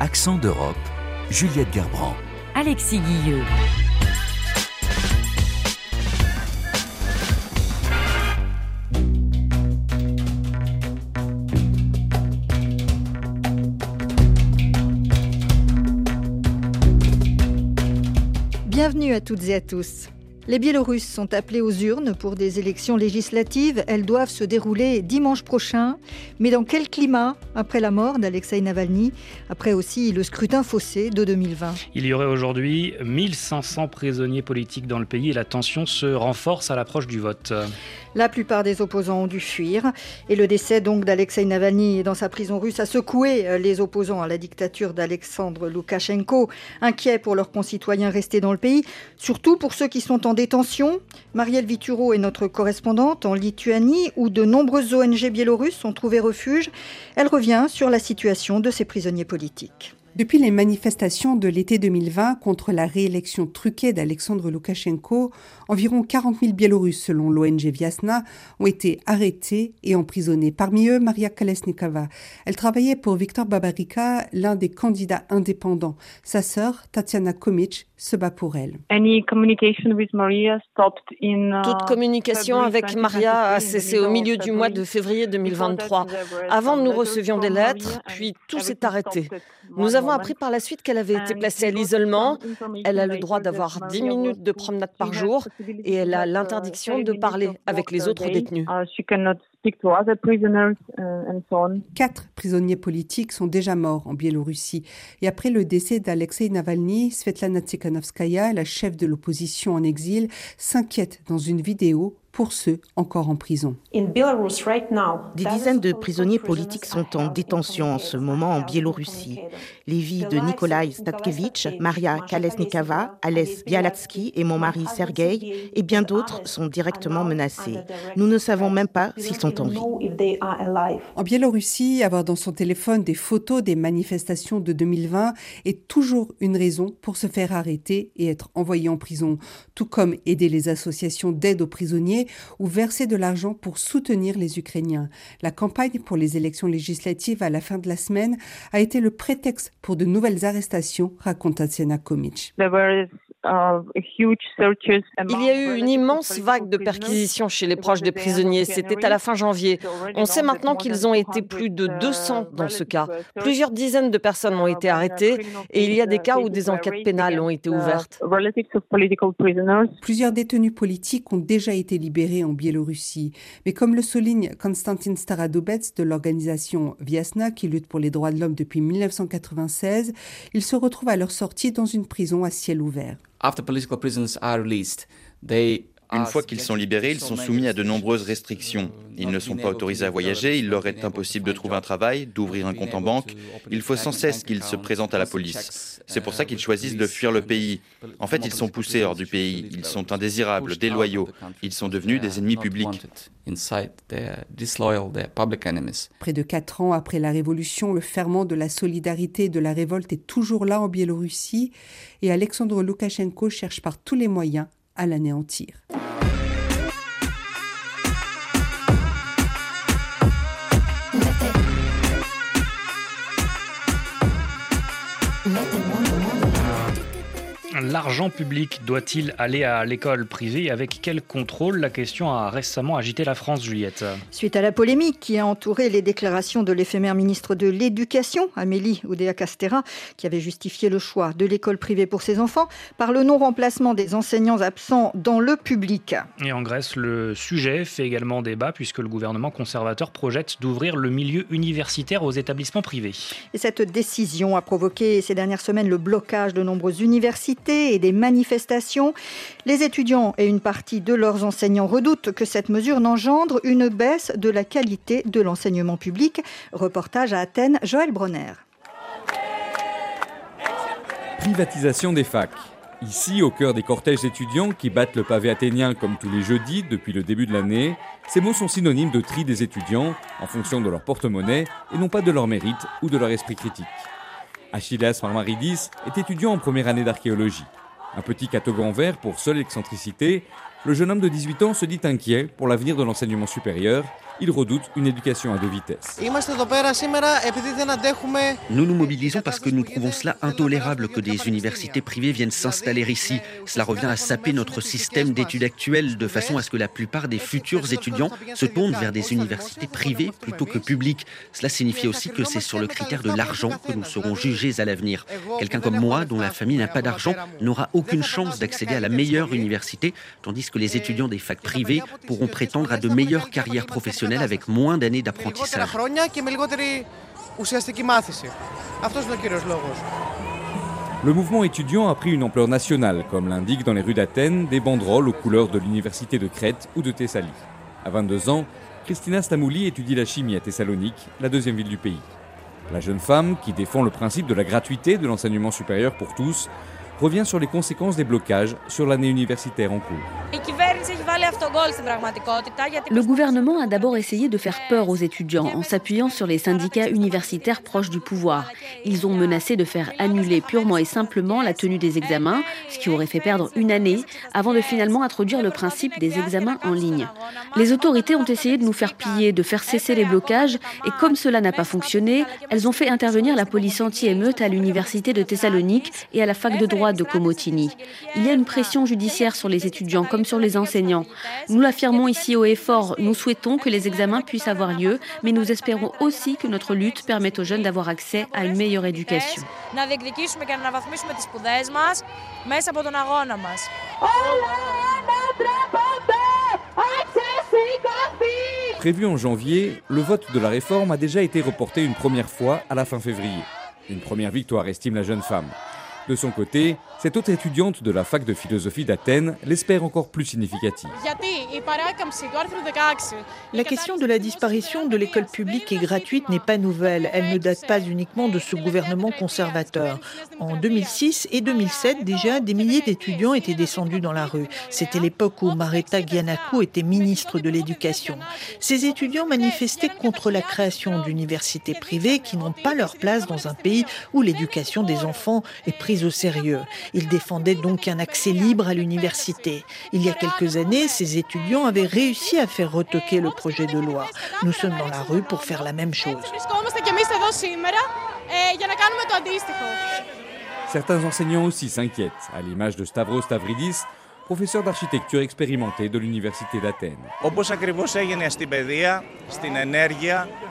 Accent d'Europe, Juliette Gerbrand. Alexis Guilleux. Bienvenue à toutes et à tous. Les Biélorusses sont appelés aux urnes pour des élections législatives. Elles doivent se dérouler dimanche prochain. Mais dans quel climat après la mort d'Alexei Navalny, après aussi le scrutin faussé de 2020 Il y aurait aujourd'hui 1500 prisonniers politiques dans le pays et la tension se renforce à l'approche du vote. La plupart des opposants ont dû fuir et le décès donc d'Alexei Navalny dans sa prison russe a secoué les opposants à la dictature d'Alexandre Loukachenko, inquiets pour leurs concitoyens restés dans le pays, surtout pour ceux qui sont en détention. Marielle Vituro est notre correspondante en Lituanie où de nombreuses ONG biélorusses ont trouvé refuge. Elle revient sur la situation de ces prisonniers politiques. Depuis les manifestations de l'été 2020 contre la réélection truquée d'Alexandre Loukachenko, environ 40 000 Biélorusses, selon l'ONG Viasna, ont été arrêtés et emprisonnés. Parmi eux, Maria Kalesnikova. Elle travaillait pour Viktor Babarika, l'un des candidats indépendants. Sa sœur, Tatiana Komic, se bat pour elle. Uh, Toute communication avec Maria a cessé au milieu du mois de février 2023. Avant, nous recevions des lettres, puis tout s'est arrêté. Nous avons appris par la suite qu'elle avait été placée à l'isolement. Elle a le droit d'avoir 10 minutes de promenade par jour et elle a l'interdiction de parler avec les autres détenus. Quatre prisonniers politiques sont déjà morts en Biélorussie. Et après le décès d'Alexei Navalny, Svetlana Tsikhanovskaya, la chef de l'opposition en exil, s'inquiète dans une vidéo pour ceux encore en prison. Des dizaines de prisonniers politiques sont en détention en ce moment en Biélorussie. Les vies de Nikolai Statkevich, Maria Kalesnikava, Ales Bialatsky et mon mari Sergei et bien d'autres sont directement menacés. Nous ne savons même pas s'ils sont en vie. En Biélorussie, avoir dans son téléphone des photos des manifestations de 2020 est toujours une raison pour se faire arrêter et être envoyé en prison, tout comme aider les associations d'aide aux prisonniers ou verser de l'argent pour soutenir les Ukrainiens. La campagne pour les élections législatives à la fin de la semaine a été le prétexte pour de nouvelles arrestations, raconte Tatiana Komic. Il y a eu une immense vague de perquisitions chez les proches des prisonniers. C'était à la fin janvier. On sait maintenant qu'ils ont été plus de 200 dans ce cas. Plusieurs dizaines de personnes ont été arrêtées et il y a des cas où des enquêtes pénales ont été ouvertes. Plusieurs détenus politiques ont déjà été libérés en Biélorussie. Mais comme le souligne Konstantin Staradobets de l'organisation Viasna qui lutte pour les droits de l'homme depuis 1996, ils se retrouvent à leur sortie dans une prison à ciel ouvert. after political prisoners are released, they Une fois qu'ils sont libérés, ils sont soumis à de nombreuses restrictions. Ils ne sont pas autorisés à voyager, il leur est impossible de trouver un travail, d'ouvrir un compte en banque. Il faut sans cesse qu'ils se présentent à la police. C'est pour ça qu'ils choisissent de fuir le pays. En fait, ils sont poussés hors du pays. Ils sont indésirables, déloyaux. Ils sont devenus des ennemis publics. Près de quatre ans après la révolution, le ferment de la solidarité et de la révolte est toujours là en Biélorussie et Alexandre Loukachenko cherche par tous les moyens à l'anéantir. L'argent public doit-il aller à l'école privée Avec quel contrôle? La question a récemment agité la France, Juliette. Suite à la polémique qui a entouré les déclarations de l'éphémère ministre de l'Éducation, Amélie Oudéa-Castera, qui avait justifié le choix de l'école privée pour ses enfants par le non-remplacement des enseignants absents dans le public. Et en Grèce, le sujet fait également débat puisque le gouvernement conservateur projette d'ouvrir le milieu universitaire aux établissements privés. Et cette décision a provoqué ces dernières semaines le blocage de nombreuses universités et des manifestations. Les étudiants et une partie de leurs enseignants redoutent que cette mesure n'engendre une baisse de la qualité de l'enseignement public. Reportage à Athènes, Joël Bronner. Privatisation des facs. Ici, au cœur des cortèges étudiants qui battent le pavé athénien comme tous les jeudis depuis le début de l'année, ces mots sont synonymes de tri des étudiants en fonction de leur porte-monnaie et non pas de leur mérite ou de leur esprit critique. Achilles Marmaridis est étudiant en première année d'archéologie. Un petit catogan vert pour seule excentricité, le jeune homme de 18 ans se dit inquiet pour l'avenir de l'enseignement supérieur il redoute une éducation à deux vitesses. Nous nous mobilisons parce que nous trouvons cela intolérable que des universités privées viennent s'installer ici. Cela revient à saper notre système d'études actuel de façon à ce que la plupart des futurs étudiants se tournent vers des universités privées plutôt que publiques. Cela signifie aussi que c'est sur le critère de l'argent que nous serons jugés à l'avenir. Quelqu'un comme moi, dont la famille n'a pas d'argent, n'aura aucune chance d'accéder à la meilleure université, tandis que les étudiants des facs privées pourront prétendre à de meilleures carrières professionnelles avec moins d'années d'apprentissage. Le mouvement étudiant a pris une ampleur nationale, comme l'indiquent dans les rues d'Athènes des banderoles aux couleurs de l'université de Crète ou de Thessalie. À 22 ans, Christina Stamouli étudie la chimie à Thessalonique, la deuxième ville du pays. La jeune femme, qui défend le principe de la gratuité de l'enseignement supérieur pour tous, revient sur les conséquences des blocages sur l'année universitaire en cours. Le gouvernement a d'abord essayé de faire peur aux étudiants en s'appuyant sur les syndicats universitaires proches du pouvoir. Ils ont menacé de faire annuler purement et simplement la tenue des examens, ce qui aurait fait perdre une année, avant de finalement introduire le principe des examens en ligne. Les autorités ont essayé de nous faire plier, de faire cesser les blocages, et comme cela n'a pas fonctionné, elles ont fait intervenir la police anti-émeute à l'université de Thessalonique et à la fac de droit de Komotini. Il y a une pression judiciaire sur les étudiants comme sur les enseignants. Nous l'affirmons ici haut et fort, nous souhaitons que les examens puissent avoir lieu, mais nous espérons aussi que notre lutte permette aux jeunes d'avoir accès à une meilleure éducation. Prévu en janvier, le vote de la réforme a déjà été reporté une première fois à la fin février. Une première victoire, estime la jeune femme. De son côté, cette autre étudiante de la fac de philosophie d'Athènes l'espère encore plus significative. La question de la disparition de l'école publique et gratuite n'est pas nouvelle. Elle ne date pas uniquement de ce gouvernement conservateur. En 2006 et 2007, déjà, des milliers d'étudiants étaient descendus dans la rue. C'était l'époque où Mareta Giannakou était ministre de l'Éducation. Ces étudiants manifestaient contre la création d'universités privées qui n'ont pas leur place dans un pays où l'éducation des enfants est au sérieux. Ils défendaient donc un accès libre à l'université. Il y a quelques années, ces étudiants avaient réussi à faire retoquer le projet de loi. Nous sommes dans la rue pour faire la même chose. Certains enseignants aussi s'inquiètent, à l'image de Stavros Stavridis, professeur d'architecture expérimenté de l'Université d'Athènes.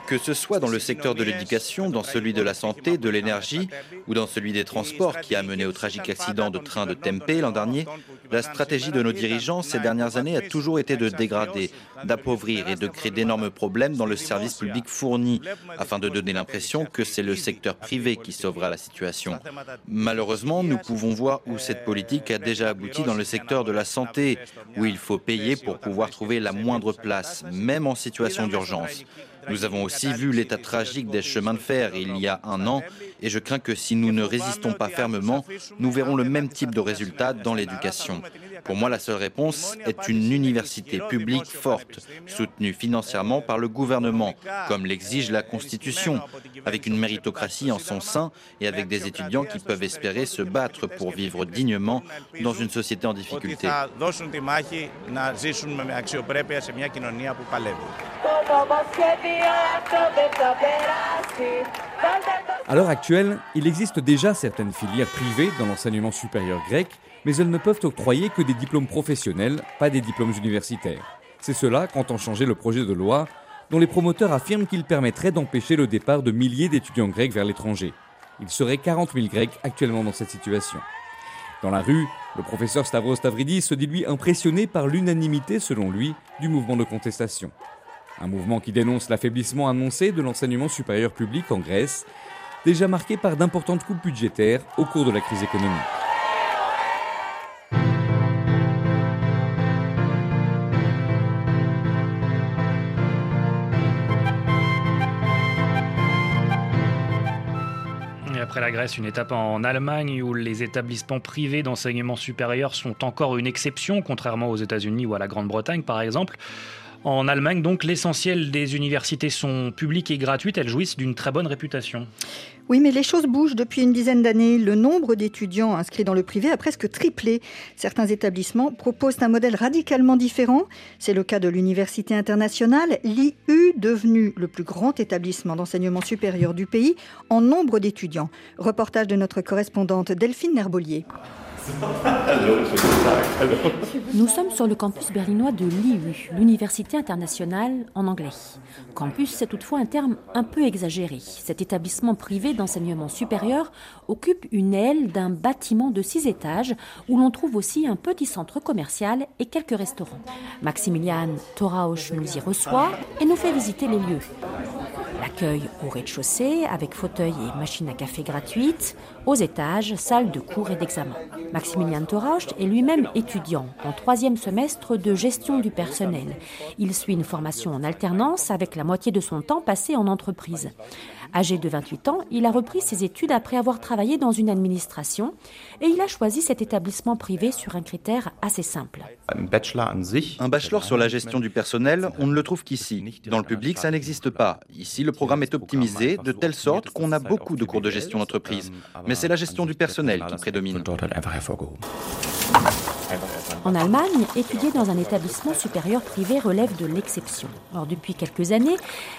Que ce soit dans le secteur de l'éducation, dans celui de la santé, de l'énergie ou dans celui des transports qui a mené au tragique accident de train de Tempe l'an dernier, la stratégie de nos dirigeants ces dernières années a toujours été de dégrader, d'appauvrir et de créer d'énormes problèmes dans le service public fourni afin de donner l'impression que c'est le secteur privé qui sauvera la situation. Malheureusement, nous pouvons voir où cette politique a déjà abouti dans le secteur de la santé, où il faut payer pour pouvoir trouver la moindre place, même en situation d'urgence. Nous avons aussi vu l'état tragique des chemins de fer il y a un an et je crains que si nous ne résistons pas fermement, nous verrons le même type de résultats dans l'éducation. Pour moi, la seule réponse est une université publique forte, soutenue financièrement par le gouvernement, comme l'exige la Constitution, avec une méritocratie en son sein et avec des étudiants qui peuvent espérer se battre pour vivre dignement dans une société en difficulté. À l'heure actuelle, il existe déjà certaines filières privées dans l'enseignement supérieur grec, mais elles ne peuvent octroyer que des diplômes professionnels, pas des diplômes universitaires. C'est cela qu'entend changer le projet de loi, dont les promoteurs affirment qu'il permettrait d'empêcher le départ de milliers d'étudiants grecs vers l'étranger. Il serait 40 000 Grecs actuellement dans cette situation. Dans la rue, le professeur Stavros Stavridis se dit lui impressionné par l'unanimité, selon lui, du mouvement de contestation. Un mouvement qui dénonce l'affaiblissement annoncé de l'enseignement supérieur public en Grèce, déjà marqué par d'importantes coupes budgétaires au cours de la crise économique. après la Grèce, une étape en Allemagne où les établissements privés d'enseignement supérieur sont encore une exception, contrairement aux États-Unis ou à la Grande-Bretagne par exemple. En Allemagne, donc, l'essentiel des universités sont publiques et gratuites. Elles jouissent d'une très bonne réputation. Oui, mais les choses bougent depuis une dizaine d'années. Le nombre d'étudiants inscrits dans le privé a presque triplé. Certains établissements proposent un modèle radicalement différent. C'est le cas de l'Université internationale, l'IU, devenu le plus grand établissement d'enseignement supérieur du pays en nombre d'étudiants. Reportage de notre correspondante Delphine Nerbolier. Nous sommes sur le campus berlinois de l'IU, l'Université internationale en anglais. Campus, c'est toutefois un terme un peu exagéré. Cet établissement privé d'enseignement supérieur occupe une aile d'un bâtiment de six étages où l'on trouve aussi un petit centre commercial et quelques restaurants. Maximilian Thorausch nous y reçoit et nous fait visiter les lieux. L'accueil au rez-de-chaussée avec fauteuil et machine à café gratuite, aux étages, salle de cours et d'examen. Maximilian Thorausch est lui-même étudiant en troisième semestre de gestion du personnel. Il suit une formation en alternance avec la moitié de son temps passé en entreprise. Âgé de 28 ans, il a repris ses études après avoir travaillé dans une administration et il a choisi cet établissement privé sur un critère assez simple. Un bachelor sur la gestion du personnel, on ne le trouve qu'ici. Dans le public, ça n'existe pas. Ici, le programme est optimisé de telle sorte qu'on a beaucoup de cours de gestion d'entreprise. Mais c'est la gestion du personnel qui prédomine. En Allemagne, étudier dans un établissement supérieur privé relève de l'exception. Or, depuis quelques années,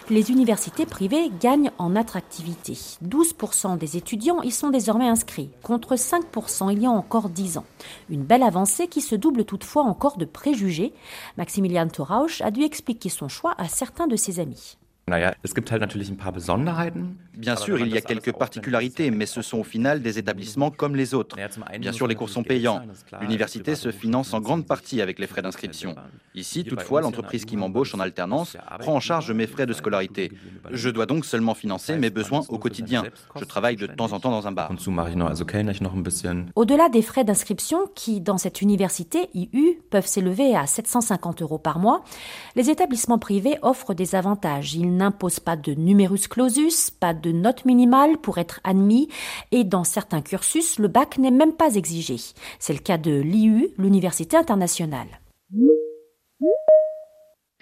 les universités privées gagnent en attractivité. 12% des étudiants y sont désormais inscrits, contre 5% il y a encore 10 ans. Une belle avancée qui se double toutefois encore de préjugés. Maximilian Thorausch a dû expliquer son choix à certains de ses amis. Bien sûr, il y a quelques particularités, mais ce sont au final des établissements comme les autres. Bien sûr, les cours sont payants. L'université se finance en grande partie avec les frais d'inscription. Ici, toutefois, l'entreprise qui m'embauche en alternance prend en charge mes frais de scolarité. Je dois donc seulement financer mes besoins au quotidien. Je travaille de temps en temps dans un bar. Au-delà des frais d'inscription qui, dans cette université IU, peuvent s'élever à 750 euros par mois, les établissements privés offrent des avantages n'impose pas de numerus clausus, pas de note minimale pour être admis, et dans certains cursus, le bac n'est même pas exigé. C'est le cas de l'IU, l'Université internationale.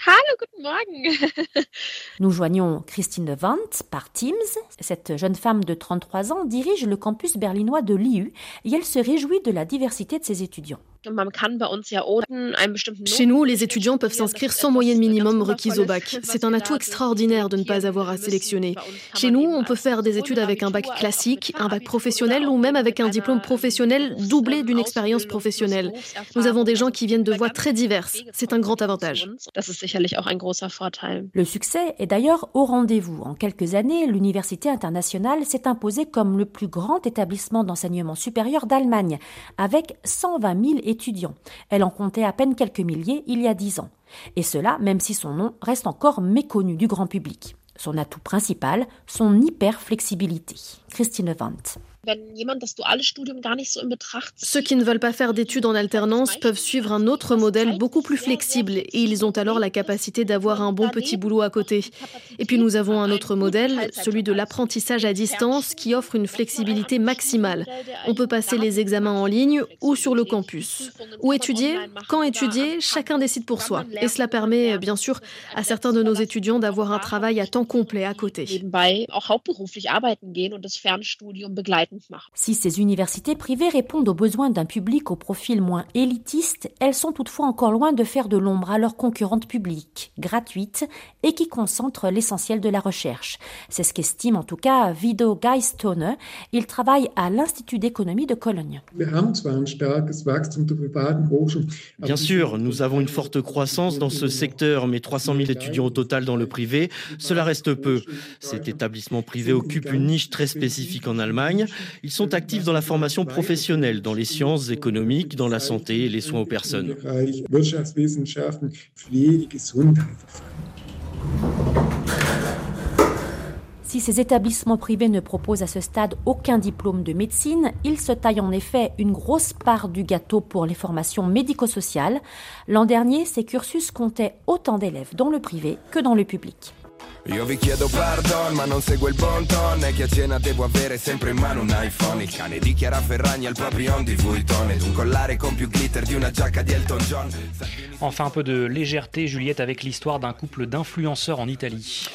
Hallo, guten Morgen. Nous joignons Christine Levant par Teams. Cette jeune femme de 33 ans dirige le campus berlinois de l'IU et elle se réjouit de la diversité de ses étudiants. Chez nous, les étudiants peuvent s'inscrire sans moyenne minimum requise au bac. C'est un atout extraordinaire de ne pas avoir à sélectionner. Chez nous, on peut faire des études avec un bac classique, un bac professionnel ou même avec un diplôme professionnel doublé d'une expérience professionnelle. Nous avons des gens qui viennent de voies très diverses. C'est un grand avantage. Le succès est d'ailleurs au rendez-vous. En quelques années, l'Université internationale s'est imposée comme le plus grand établissement d'enseignement supérieur d'Allemagne, avec 120 000 étudiants. Elle en comptait à peine quelques milliers il y a dix ans. Et cela même si son nom reste encore méconnu du grand public. Son atout principal, son hyper-flexibilité. Christine Vandt. Ceux qui ne veulent pas faire d'études en alternance peuvent suivre un autre modèle beaucoup plus flexible et ils ont alors la capacité d'avoir un bon petit boulot à côté. Et puis nous avons un autre modèle, celui de l'apprentissage à distance qui offre une flexibilité maximale. On peut passer les examens en ligne ou sur le campus. Où étudier Quand étudier Chacun décide pour soi. Et cela permet bien sûr à certains de nos étudiants d'avoir un travail à temps complet à côté. Si ces universités privées répondent aux besoins d'un public au profil moins élitiste, elles sont toutefois encore loin de faire de l'ombre à leurs concurrentes publiques, gratuites et qui concentrent l'essentiel de la recherche. C'est ce qu'estime en tout cas Vido Geistone. Il travaille à l'Institut d'économie de Cologne. Bien sûr, nous avons une forte croissance dans ce secteur, mais 300 000 étudiants au total dans le privé, cela reste peu. Cet établissement privé occupe une niche très spécifique en Allemagne. Ils sont actifs dans la formation professionnelle, dans les sciences économiques, dans la santé et les soins aux personnes. Si ces établissements privés ne proposent à ce stade aucun diplôme de médecine, ils se taillent en effet une grosse part du gâteau pour les formations médico-sociales. L'an dernier, ces cursus comptaient autant d'élèves dans le privé que dans le public. Enfin un peu de légèreté, Juliette, avec l'histoire d'un couple d'influenceurs en Italie.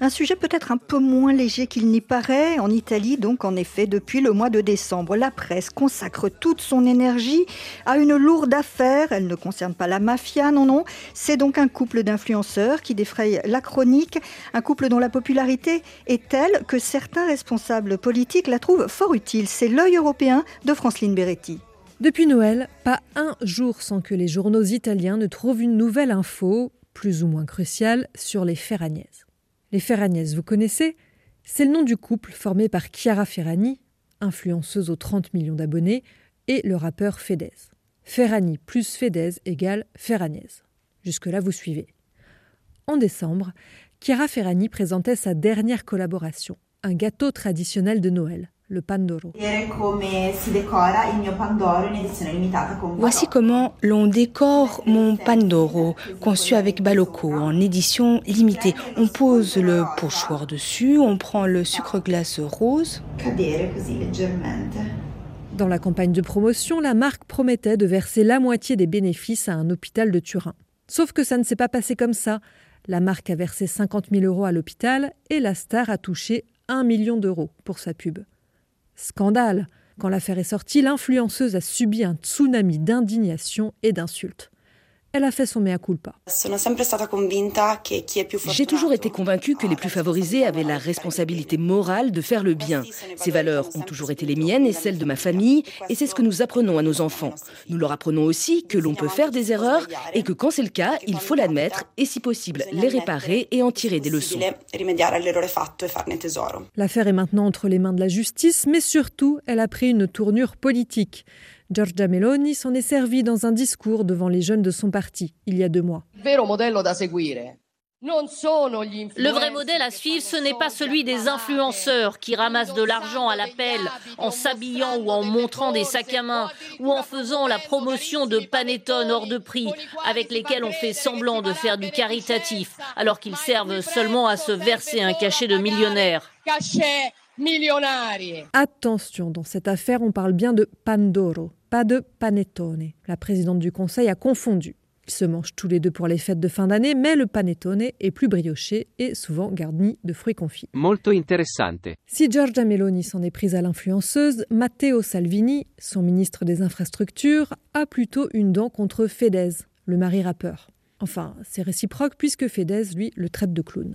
Un sujet peut-être un peu moins léger qu'il n'y paraît. En Italie, donc, en effet, depuis le mois de décembre, la presse consacre toute son énergie à une lourde affaire. Elle ne concerne pas la mafia, non, non. C'est donc un couple d'influenceurs qui défraye la chronique. Un couple dont la popularité est telle que certains responsables politiques la trouvent fort utile. C'est l'œil européen de Franceline Beretti. Depuis Noël, pas un jour sans que les journaux italiens ne trouvent une nouvelle info, plus ou moins cruciale, sur les Ferragnès. Les Ferragnès, vous connaissez? C'est le nom du couple formé par Chiara Ferragni, influenceuse aux 30 millions d'abonnés, et le rappeur Fedez. Ferragni plus Fedez égale Ferragnès. Jusque-là, vous suivez. En décembre, Chiara Ferragni présentait sa dernière collaboration, un gâteau traditionnel de Noël, le Pandoro. Voici comment l'on décore mon Pandoro, conçu avec Baloco en édition limitée. On pose le pochoir dessus, on prend le sucre glace rose. Dans la campagne de promotion, la marque promettait de verser la moitié des bénéfices à un hôpital de Turin. Sauf que ça ne s'est pas passé comme ça. La marque a versé 50 000 euros à l'hôpital et la star a touché 1 million d'euros pour sa pub. Scandale Quand l'affaire est sortie, l'influenceuse a subi un tsunami d'indignation et d'insultes. Elle a fait son mea culpa. J'ai toujours été convaincue que les plus favorisés avaient la responsabilité morale de faire le bien. Ces valeurs ont toujours été les miennes et celles de ma famille, et c'est ce que nous apprenons à nos enfants. Nous leur apprenons aussi que l'on peut faire des erreurs et que quand c'est le cas, il faut l'admettre et si possible les réparer et en tirer des leçons. L'affaire est maintenant entre les mains de la justice, mais surtout, elle a pris une tournure politique. Giorgia Meloni s'en est servi dans un discours devant les jeunes de son parti il y a deux mois. Le vrai modèle à suivre, ce n'est pas celui des influenceurs qui ramassent de l'argent à l'appel en s'habillant ou en montrant des sacs à main ou en faisant la promotion de panettone hors de prix avec lesquels on fait semblant de faire du caritatif alors qu'ils servent seulement à se verser un cachet de millionnaire. Attention, dans cette affaire, on parle bien de Pandoro, pas de panettone. La présidente du conseil a confondu. Ils se mangent tous les deux pour les fêtes de fin d'année, mais le panettone est plus brioché et souvent garni de fruits confits. Molto interessante. Si Giorgia Meloni s'en est prise à l'influenceuse, Matteo Salvini, son ministre des Infrastructures, a plutôt une dent contre Fedez, le mari rappeur. Enfin, c'est réciproque puisque Fedez, lui, le traite de clown.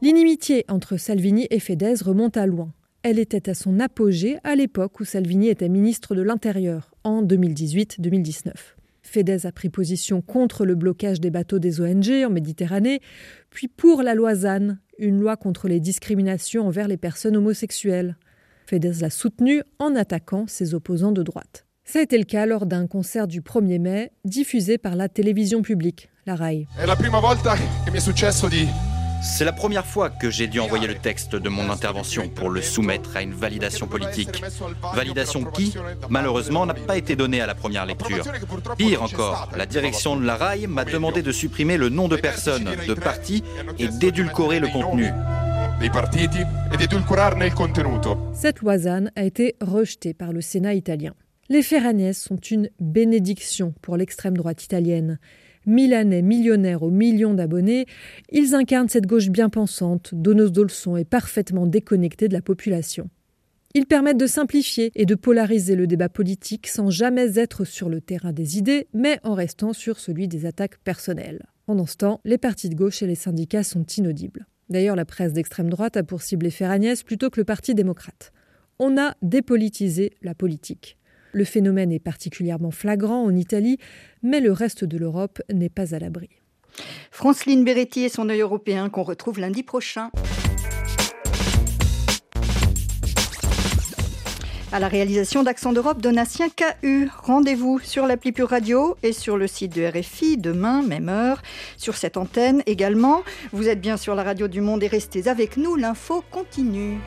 L'inimitié entre Salvini et Fedez remonte à loin. Elle était à son apogée à l'époque où Salvini était ministre de l'Intérieur, en 2018-2019. Fedez a pris position contre le blocage des bateaux des ONG en Méditerranée, puis pour la loi ZAN, une loi contre les discriminations envers les personnes homosexuelles. Fedez l'a soutenue en attaquant ses opposants de droite. Ça a été le cas lors d'un concert du 1er mai, diffusé par la télévision publique, la RAI. C'est la première fois que j'ai dû envoyer le texte de mon intervention pour le soumettre à une validation politique. Validation qui, malheureusement, n'a pas été donnée à la première lecture. Pire encore, la direction de la RAI m'a demandé de supprimer le nom de personnes, de partis et d'édulcorer le contenu. Cette loi ZAN a été rejetée par le Sénat italien. Les Ferragnès sont une bénédiction pour l'extrême droite italienne. Milanais millionnaires aux millions d'abonnés, ils incarnent cette gauche bien pensante, donneuse de leçons et parfaitement déconnectée de la population. Ils permettent de simplifier et de polariser le débat politique sans jamais être sur le terrain des idées, mais en restant sur celui des attaques personnelles. Pendant ce temps, les partis de gauche et les syndicats sont inaudibles. D'ailleurs, la presse d'extrême droite a pour cible les Ferragnès plutôt que le Parti démocrate. On a dépolitisé la politique. Le phénomène est particulièrement flagrant en Italie, mais le reste de l'Europe n'est pas à l'abri. Franceline Beretti et son œil européen qu'on retrouve lundi prochain. À la réalisation d'Accent d'Europe, Donatien KU. Rendez-vous sur l'appli Pure Radio et sur le site de RFI demain, même heure, sur cette antenne également. Vous êtes bien sur la radio du monde et restez avec nous, l'info continue.